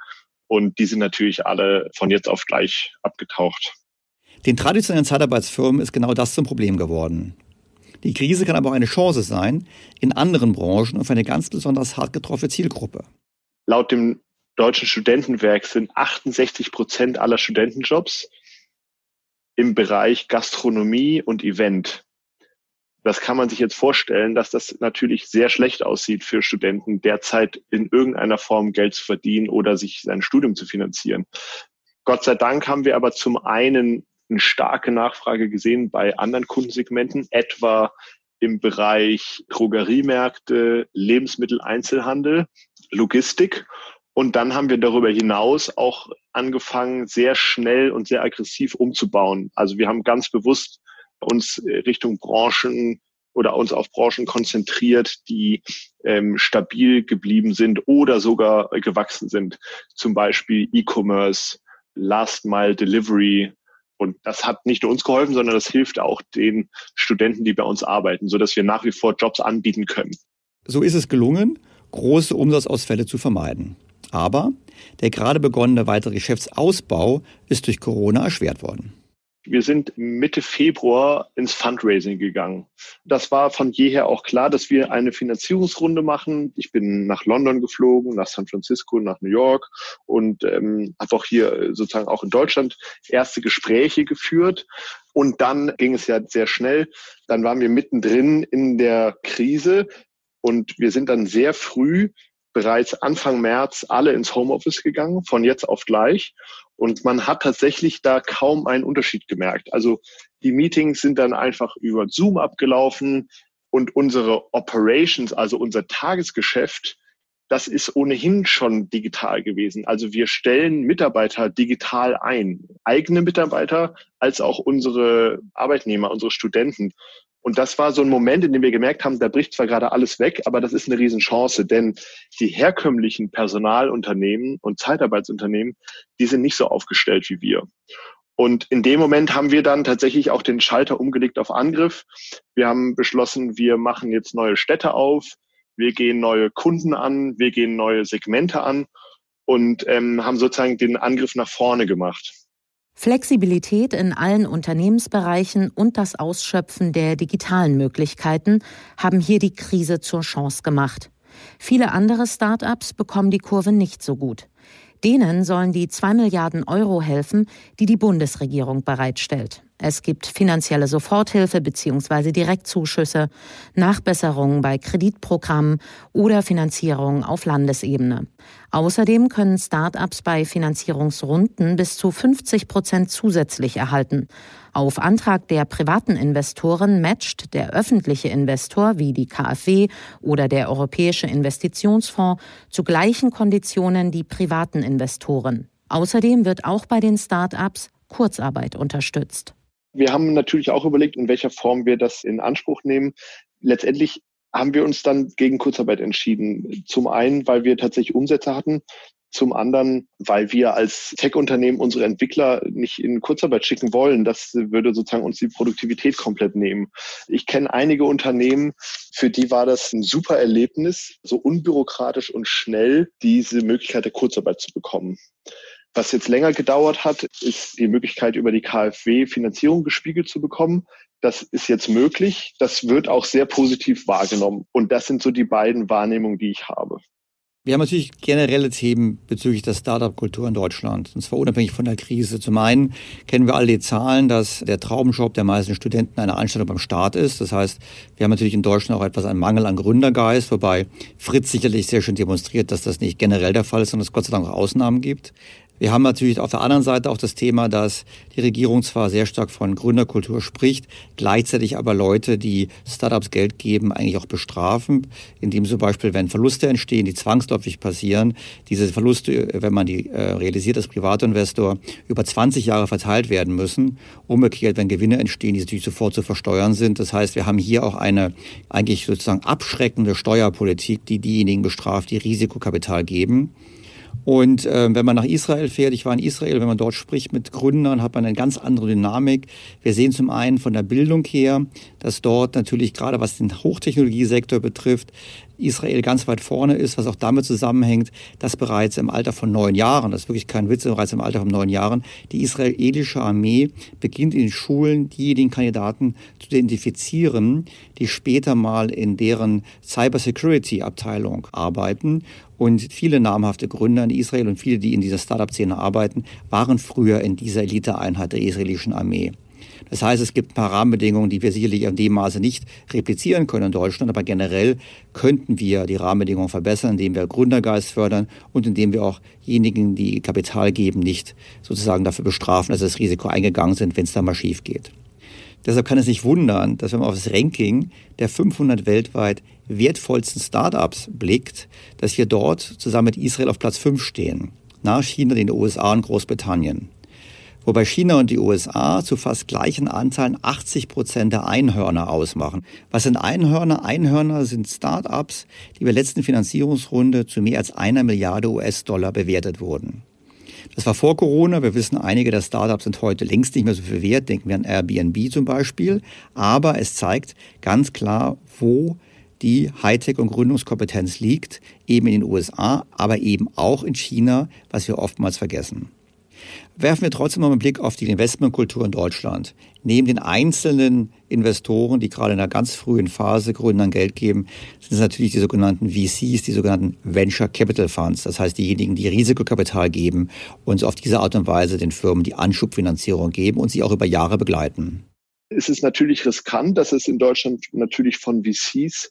Und die sind natürlich alle von jetzt auf gleich abgetaucht. Den traditionellen Zeitarbeitsfirmen ist genau das zum Problem geworden. Die Krise kann aber auch eine Chance sein in anderen Branchen und für eine ganz besonders hart getroffene Zielgruppe. Laut dem Deutschen Studentenwerk sind 68 Prozent aller Studentenjobs im Bereich Gastronomie und Event. Das kann man sich jetzt vorstellen, dass das natürlich sehr schlecht aussieht für Studenten, derzeit in irgendeiner Form Geld zu verdienen oder sich sein Studium zu finanzieren. Gott sei Dank haben wir aber zum einen eine starke Nachfrage gesehen bei anderen Kundensegmenten, etwa im Bereich Drogeriemärkte, Lebensmitteleinzelhandel, Logistik und dann haben wir darüber hinaus auch angefangen, sehr schnell und sehr aggressiv umzubauen. Also wir haben ganz bewusst uns Richtung Branchen oder uns auf Branchen konzentriert, die ähm, stabil geblieben sind oder sogar gewachsen sind. Zum Beispiel E-Commerce, Last Mile Delivery. Und das hat nicht nur uns geholfen, sondern das hilft auch den Studenten, die bei uns arbeiten, so dass wir nach wie vor Jobs anbieten können. So ist es gelungen, große Umsatzausfälle zu vermeiden. Aber der gerade begonnene weitere Geschäftsausbau ist durch Corona erschwert worden. Wir sind Mitte Februar ins Fundraising gegangen. Das war von jeher auch klar, dass wir eine Finanzierungsrunde machen. Ich bin nach London geflogen, nach San Francisco, nach New York und ähm, habe auch hier sozusagen auch in Deutschland erste Gespräche geführt. Und dann ging es ja sehr schnell. Dann waren wir mittendrin in der Krise und wir sind dann sehr früh bereits Anfang März alle ins Homeoffice gegangen, von jetzt auf gleich. Und man hat tatsächlich da kaum einen Unterschied gemerkt. Also die Meetings sind dann einfach über Zoom abgelaufen und unsere Operations, also unser Tagesgeschäft, das ist ohnehin schon digital gewesen. Also wir stellen Mitarbeiter digital ein, eigene Mitarbeiter als auch unsere Arbeitnehmer, unsere Studenten. Und das war so ein Moment, in dem wir gemerkt haben, da bricht zwar gerade alles weg, aber das ist eine Riesenchance, denn die herkömmlichen Personalunternehmen und Zeitarbeitsunternehmen, die sind nicht so aufgestellt wie wir. Und in dem Moment haben wir dann tatsächlich auch den Schalter umgelegt auf Angriff. Wir haben beschlossen, wir machen jetzt neue Städte auf, wir gehen neue Kunden an, wir gehen neue Segmente an und ähm, haben sozusagen den Angriff nach vorne gemacht. Flexibilität in allen Unternehmensbereichen und das Ausschöpfen der digitalen Möglichkeiten haben hier die Krise zur Chance gemacht. Viele andere Start-ups bekommen die Kurve nicht so gut. Denen sollen die 2 Milliarden Euro helfen, die die Bundesregierung bereitstellt. Es gibt finanzielle Soforthilfe bzw. Direktzuschüsse, Nachbesserungen bei Kreditprogrammen oder Finanzierung auf Landesebene. Außerdem können Start-ups bei Finanzierungsrunden bis zu 50 Prozent zusätzlich erhalten. Auf Antrag der privaten Investoren matcht der öffentliche Investor wie die KfW oder der Europäische Investitionsfonds zu gleichen Konditionen die privaten Investoren. Außerdem wird auch bei den Start-ups Kurzarbeit unterstützt. Wir haben natürlich auch überlegt, in welcher Form wir das in Anspruch nehmen. Letztendlich haben wir uns dann gegen Kurzarbeit entschieden. Zum einen, weil wir tatsächlich Umsätze hatten. Zum anderen, weil wir als Tech-Unternehmen unsere Entwickler nicht in Kurzarbeit schicken wollen. Das würde sozusagen uns die Produktivität komplett nehmen. Ich kenne einige Unternehmen, für die war das ein super Erlebnis, so unbürokratisch und schnell diese Möglichkeit der Kurzarbeit zu bekommen. Was jetzt länger gedauert hat, ist die Möglichkeit, über die KfW Finanzierung gespiegelt zu bekommen. Das ist jetzt möglich. Das wird auch sehr positiv wahrgenommen. Und das sind so die beiden Wahrnehmungen, die ich habe. Wir haben natürlich generelle Themen bezüglich der Startup-Kultur in Deutschland, und zwar unabhängig von der Krise. Zum einen kennen wir alle die Zahlen, dass der Traumjob der meisten Studenten eine Anstellung beim Staat ist. Das heißt, wir haben natürlich in Deutschland auch etwas einen Mangel an Gründergeist, wobei Fritz sicherlich sehr schön demonstriert, dass das nicht generell der Fall ist, sondern es Gott sei Dank auch Ausnahmen gibt. Wir haben natürlich auf der anderen Seite auch das Thema, dass die Regierung zwar sehr stark von Gründerkultur spricht, gleichzeitig aber Leute, die Startups Geld geben, eigentlich auch bestrafen, indem zum Beispiel, wenn Verluste entstehen, die zwangsläufig passieren, diese Verluste, wenn man die äh, realisiert als Privatinvestor, über 20 Jahre verteilt werden müssen. Umgekehrt, wenn Gewinne entstehen, die natürlich sofort zu versteuern sind. Das heißt, wir haben hier auch eine eigentlich sozusagen abschreckende Steuerpolitik, die diejenigen bestraft, die Risikokapital geben. Und äh, wenn man nach Israel fährt, ich war in Israel, wenn man dort spricht mit Gründern, hat man eine ganz andere Dynamik. Wir sehen zum einen von der Bildung her, dass dort natürlich gerade was den Hochtechnologiesektor betrifft, Israel ganz weit vorne ist, was auch damit zusammenhängt, dass bereits im Alter von neun Jahren, das ist wirklich kein Witz, bereits im Alter von neun Jahren, die israelische Armee beginnt in den Schulen diejenigen Kandidaten zu identifizieren, die später mal in deren Cybersecurity-Abteilung arbeiten und viele namhafte Gründer in Israel und viele, die in dieser Startup-Szene arbeiten, waren früher in dieser Eliteeinheit der israelischen Armee. Das heißt, es gibt ein paar Rahmenbedingungen, die wir sicherlich in dem Maße nicht replizieren können in Deutschland, aber generell könnten wir die Rahmenbedingungen verbessern, indem wir Gründergeist fördern und indem wir auch diejenigen, die Kapital geben, nicht sozusagen dafür bestrafen, dass sie das Risiko eingegangen sind, wenn es da mal schief geht. Deshalb kann es nicht wundern, dass wenn man auf das Ranking der 500 weltweit wertvollsten Startups blickt, dass wir dort zusammen mit Israel auf Platz 5 stehen, nach China, den USA und Großbritannien. Wobei China und die USA zu fast gleichen Anteilen 80 Prozent der Einhörner ausmachen. Was sind Einhörner? Einhörner sind Startups, die bei der letzten Finanzierungsrunde zu mehr als einer Milliarde US-Dollar bewertet wurden. Das war vor Corona. Wir wissen, einige der Startups sind heute längst nicht mehr so viel wert. Denken wir an Airbnb zum Beispiel. Aber es zeigt ganz klar, wo die Hightech- und Gründungskompetenz liegt, eben in den USA, aber eben auch in China, was wir oftmals vergessen. Werfen wir trotzdem noch einen Blick auf die Investmentkultur in Deutschland. Neben den einzelnen Investoren, die gerade in einer ganz frühen Phase Gründern Geld geben, sind es natürlich die sogenannten VCs, die sogenannten Venture Capital Funds. Das heißt, diejenigen, die Risikokapital geben und auf diese Art und Weise den Firmen die Anschubfinanzierung geben und sie auch über Jahre begleiten. Es ist natürlich riskant, dass es in Deutschland natürlich von VCs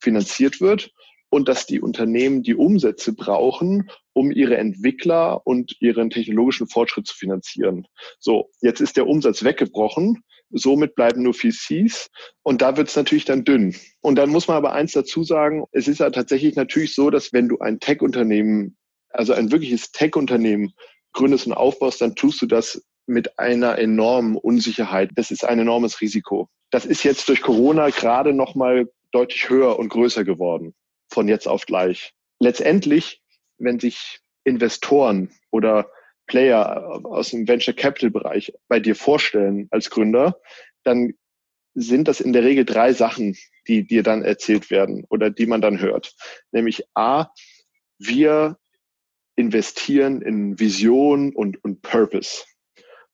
finanziert wird und dass die Unternehmen die Umsätze brauchen, um ihre Entwickler und ihren technologischen Fortschritt zu finanzieren. So, jetzt ist der Umsatz weggebrochen. Somit bleiben nur VCs und da wird es natürlich dann dünn. Und dann muss man aber eins dazu sagen, es ist ja tatsächlich natürlich so, dass wenn du ein Tech-Unternehmen, also ein wirkliches Tech-Unternehmen gründest und aufbaust, dann tust du das mit einer enormen Unsicherheit. Das ist ein enormes Risiko. Das ist jetzt durch Corona gerade noch mal deutlich höher und größer geworden von jetzt auf gleich. Letztendlich, wenn sich Investoren oder Player aus dem Venture Capital Bereich bei dir vorstellen als Gründer, dann sind das in der Regel drei Sachen, die dir dann erzählt werden oder die man dann hört. Nämlich A, wir investieren in Vision und, und Purpose.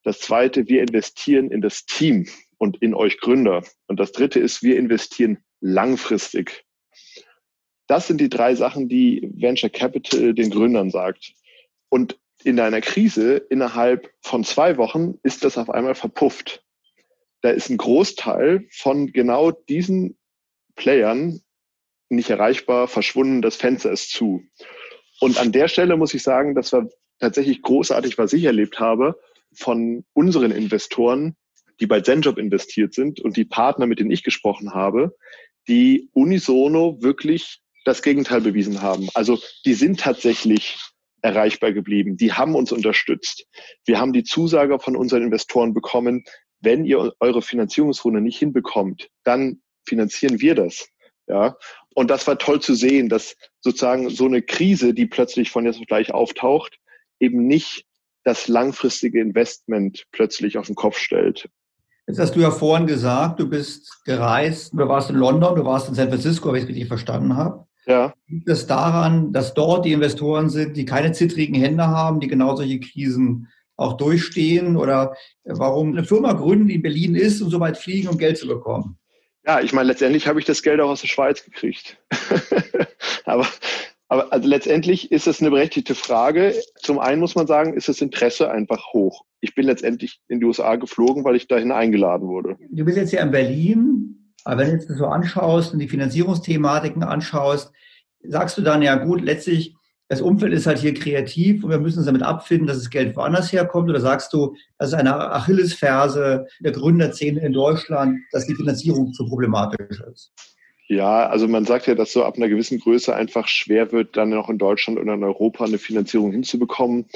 Das zweite, wir investieren in das Team und in euch Gründer. Und das dritte ist, wir investieren langfristig. Das sind die drei Sachen, die Venture Capital den Gründern sagt. Und in einer Krise innerhalb von zwei Wochen ist das auf einmal verpufft. Da ist ein Großteil von genau diesen Playern nicht erreichbar, verschwunden, das Fenster ist zu. Und an der Stelle muss ich sagen, das war tatsächlich großartig, was ich erlebt habe von unseren Investoren, die bei ZenJob investiert sind und die Partner, mit denen ich gesprochen habe, die unisono wirklich das Gegenteil bewiesen haben. Also die sind tatsächlich erreichbar geblieben. Die haben uns unterstützt. Wir haben die Zusage von unseren Investoren bekommen, wenn ihr eure Finanzierungsrunde nicht hinbekommt, dann finanzieren wir das. Ja. Und das war toll zu sehen, dass sozusagen so eine Krise, die plötzlich von jetzt auf gleich auftaucht, eben nicht das langfristige Investment plötzlich auf den Kopf stellt. Jetzt hast du ja vorhin gesagt, du bist gereist, du warst in London, du warst in San Francisco, wenn ich es richtig verstanden habe. Ja. Liegt es daran, dass dort die Investoren sind, die keine zittrigen Hände haben, die genau solche Krisen auch durchstehen? Oder warum eine Firma gründen, die in Berlin ist und so weit fliegen, um Geld zu bekommen? Ja, ich meine, letztendlich habe ich das Geld auch aus der Schweiz gekriegt. aber Aber also letztendlich ist es eine berechtigte Frage. Zum einen muss man sagen, ist das Interesse einfach hoch. Ich bin letztendlich in die USA geflogen, weil ich dahin eingeladen wurde. Du bist jetzt hier in Berlin, aber wenn du jetzt das so anschaust und die Finanzierungsthematiken anschaust, sagst du dann ja gut, letztlich das Umfeld ist halt hier kreativ und wir müssen uns damit abfinden, dass das Geld woanders herkommt? Oder sagst du, das ist eine Achillesferse der Gründerszene in Deutschland, dass die Finanzierung zu problematisch ist? Ja, also man sagt ja, dass so ab einer gewissen Größe einfach schwer wird, dann noch in Deutschland oder in Europa eine Finanzierung hinzubekommen.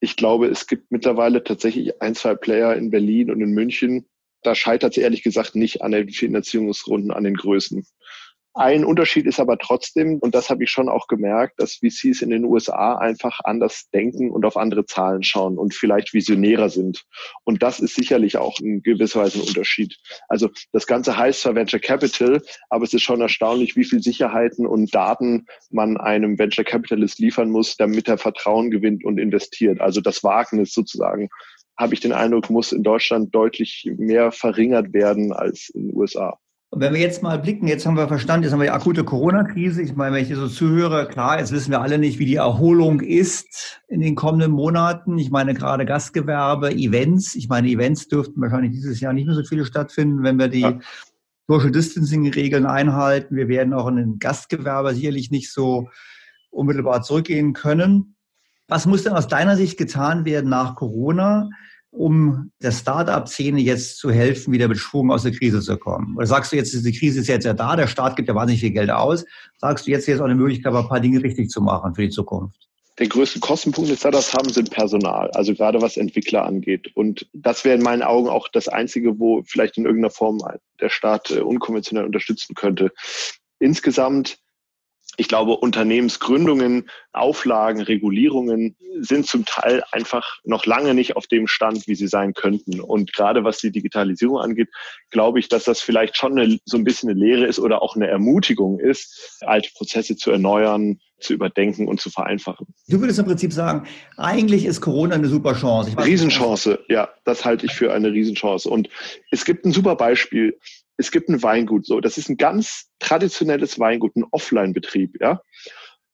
Ich glaube, es gibt mittlerweile tatsächlich ein, zwei Player in Berlin und in München. Da scheitert es ehrlich gesagt nicht an den Finanzierungsrunden, an den Größen. Ein Unterschied ist aber trotzdem, und das habe ich schon auch gemerkt, dass VCs in den USA einfach anders denken und auf andere Zahlen schauen und vielleicht visionärer sind. Und das ist sicherlich auch in gewisser Weise ein Unterschied. Also das Ganze heißt zwar Venture Capital, aber es ist schon erstaunlich, wie viel Sicherheiten und Daten man einem Venture Capitalist liefern muss, damit er Vertrauen gewinnt und investiert. Also das Wagnis sozusagen habe ich den Eindruck, muss in Deutschland deutlich mehr verringert werden als in den USA. Und wenn wir jetzt mal blicken, jetzt haben wir verstanden, jetzt haben wir die akute Corona-Krise. Ich meine, wenn ich hier so zuhöre, klar, jetzt wissen wir alle nicht, wie die Erholung ist in den kommenden Monaten. Ich meine, gerade Gastgewerbe, Events. Ich meine, Events dürften wahrscheinlich dieses Jahr nicht mehr so viele stattfinden, wenn wir die ja. Social Distancing-Regeln einhalten. Wir werden auch in den Gastgewerbe sicherlich nicht so unmittelbar zurückgehen können. Was muss denn aus deiner Sicht getan werden nach Corona? um der Start-up-Szene jetzt zu helfen, wieder mit Schwung aus der Krise zu kommen? Oder sagst du jetzt, die Krise ist jetzt ja da, der Staat gibt ja wahnsinnig viel Geld aus. Sagst du jetzt, jetzt auch eine Möglichkeit, ein paar Dinge richtig zu machen für die Zukunft? Der größte Kostenpunkt, den Startups haben, sind Personal, also gerade was Entwickler angeht. Und das wäre in meinen Augen auch das Einzige, wo vielleicht in irgendeiner Form der Staat äh, unkonventionell unterstützen könnte. Insgesamt ich glaube, Unternehmensgründungen, Auflagen, Regulierungen sind zum Teil einfach noch lange nicht auf dem Stand, wie sie sein könnten. Und gerade was die Digitalisierung angeht, glaube ich, dass das vielleicht schon eine, so ein bisschen eine Lehre ist oder auch eine Ermutigung ist, alte Prozesse zu erneuern, zu überdenken und zu vereinfachen. Du würdest im Prinzip sagen, eigentlich ist Corona eine super Chance. Riesenchance, ja, das halte ich für eine Riesenchance. Und es gibt ein super Beispiel es gibt ein Weingut, so, das ist ein ganz traditionelles Weingut, ein Offline-Betrieb, ja.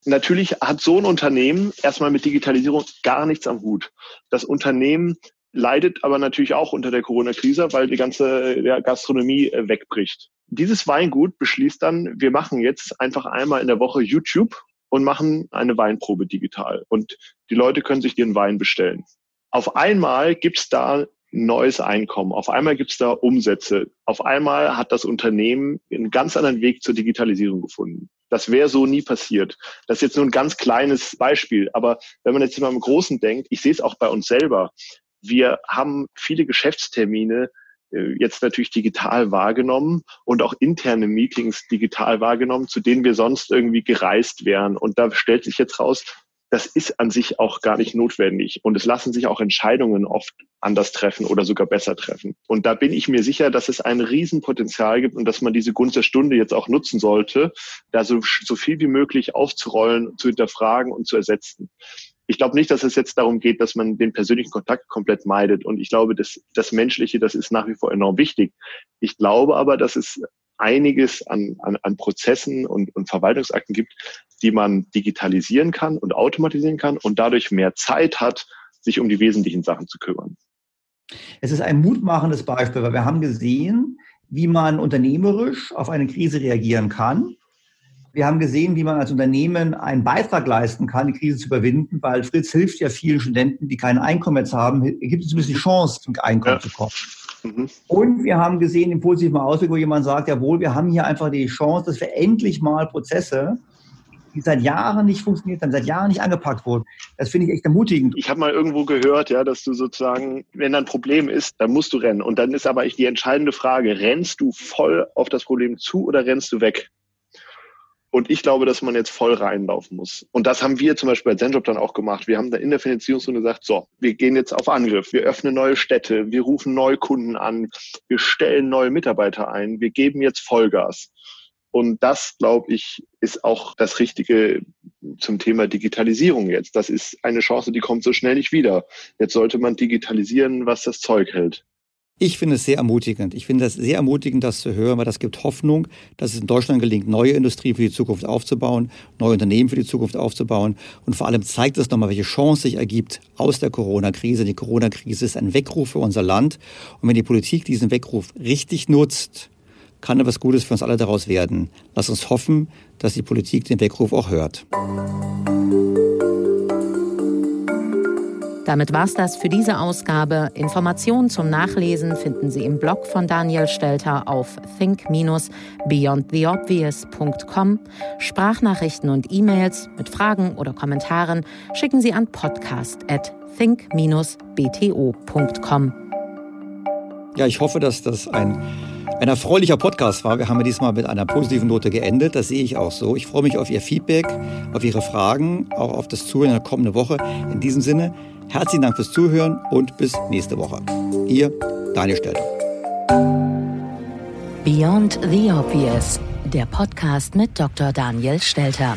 Natürlich hat so ein Unternehmen erstmal mit Digitalisierung gar nichts am Hut. Das Unternehmen leidet aber natürlich auch unter der Corona-Krise, weil die ganze ja, Gastronomie äh, wegbricht. Dieses Weingut beschließt dann, wir machen jetzt einfach einmal in der Woche YouTube und machen eine Weinprobe digital. Und die Leute können sich ihren Wein bestellen. Auf einmal gibt's da neues Einkommen. Auf einmal gibt es da Umsätze. Auf einmal hat das Unternehmen einen ganz anderen Weg zur Digitalisierung gefunden. Das wäre so nie passiert. Das ist jetzt nur ein ganz kleines Beispiel. Aber wenn man jetzt mal im Großen denkt, ich sehe es auch bei uns selber. Wir haben viele Geschäftstermine äh, jetzt natürlich digital wahrgenommen und auch interne Meetings digital wahrgenommen, zu denen wir sonst irgendwie gereist wären. Und da stellt sich jetzt raus, das ist an sich auch gar nicht notwendig. Und es lassen sich auch Entscheidungen oft anders treffen oder sogar besser treffen. Und da bin ich mir sicher, dass es ein Riesenpotenzial gibt und dass man diese Gunst der Stunde jetzt auch nutzen sollte, da so, so viel wie möglich aufzurollen, zu hinterfragen und zu ersetzen. Ich glaube nicht, dass es jetzt darum geht, dass man den persönlichen Kontakt komplett meidet. Und ich glaube, dass das Menschliche, das ist nach wie vor enorm wichtig. Ich glaube aber, dass es einiges an, an, an Prozessen und, und Verwaltungsakten gibt, die man digitalisieren kann und automatisieren kann und dadurch mehr Zeit hat, sich um die wesentlichen Sachen zu kümmern. Es ist ein mutmachendes Beispiel, weil wir haben gesehen, wie man unternehmerisch auf eine Krise reagieren kann. Wir haben gesehen, wie man als Unternehmen einen Beitrag leisten kann, die Krise zu überwinden, weil Fritz hilft ja vielen Studenten, die kein Einkommen jetzt haben, gibt es ein bisschen Chance, zum Einkommen ja. zu kommen. Mhm. Und wir haben gesehen im positiven Ausblick, wo jemand sagt, jawohl, wir haben hier einfach die Chance, dass wir endlich mal Prozesse die seit Jahren nicht funktioniert haben, seit Jahren nicht angepackt wurden. Das finde ich echt ermutigend. Ich habe mal irgendwo gehört, ja, dass du sozusagen, wenn da ein Problem ist, dann musst du rennen. Und dann ist aber die entscheidende Frage, rennst du voll auf das Problem zu oder rennst du weg? Und ich glaube, dass man jetzt voll reinlaufen muss. Und das haben wir zum Beispiel bei Zenjob dann auch gemacht. Wir haben da in der Finanzierungsrunde gesagt, so, wir gehen jetzt auf Angriff. Wir öffnen neue Städte. Wir rufen neue Kunden an. Wir stellen neue Mitarbeiter ein. Wir geben jetzt Vollgas. Und das, glaube ich, ist auch das Richtige zum Thema Digitalisierung jetzt. Das ist eine Chance, die kommt so schnell nicht wieder. Jetzt sollte man digitalisieren, was das Zeug hält. Ich finde es sehr ermutigend. Ich finde es sehr ermutigend, das zu hören, weil das gibt Hoffnung, dass es in Deutschland gelingt, neue Industrie für die Zukunft aufzubauen, neue Unternehmen für die Zukunft aufzubauen. Und vor allem zeigt es nochmal, welche Chance sich ergibt aus der Corona-Krise. Die Corona-Krise ist ein Weckruf für unser Land. Und wenn die Politik diesen Weckruf richtig nutzt, kann etwas Gutes für uns alle daraus werden. Lass uns hoffen, dass die Politik den Weckruf auch hört. Damit war's das für diese Ausgabe. Informationen zum Nachlesen finden Sie im Blog von Daniel Stelter auf think-beyondtheobvious.com. Sprachnachrichten und E-Mails mit Fragen oder Kommentaren schicken Sie an podcast@think-bto.com. Ja, ich hoffe, dass das ein ein erfreulicher Podcast war. Wir haben ja diesmal mit einer positiven Note geendet. Das sehe ich auch so. Ich freue mich auf Ihr Feedback, auf Ihre Fragen, auch auf das Zuhören in der kommenden Woche. In diesem Sinne, Herzlichen Dank fürs Zuhören und bis nächste Woche. Ihr Daniel Stelter. Beyond the Obvious, der Podcast mit Dr. Daniel Stelter.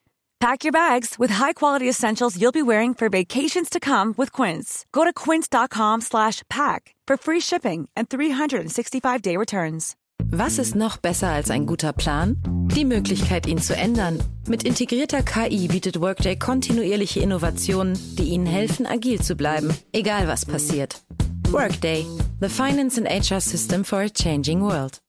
Pack your bags with high-quality essentials you'll be wearing for vacations to come with Quince. Go to quince.com/pack for free shipping and 365-day returns. Was ist noch besser als ein guter Plan? Die Möglichkeit, ihn zu ändern. Mit integrierter KI bietet Workday kontinuierliche Innovationen, die Ihnen helfen, agil zu bleiben, egal was passiert. Workday, the finance and HR system for a changing world.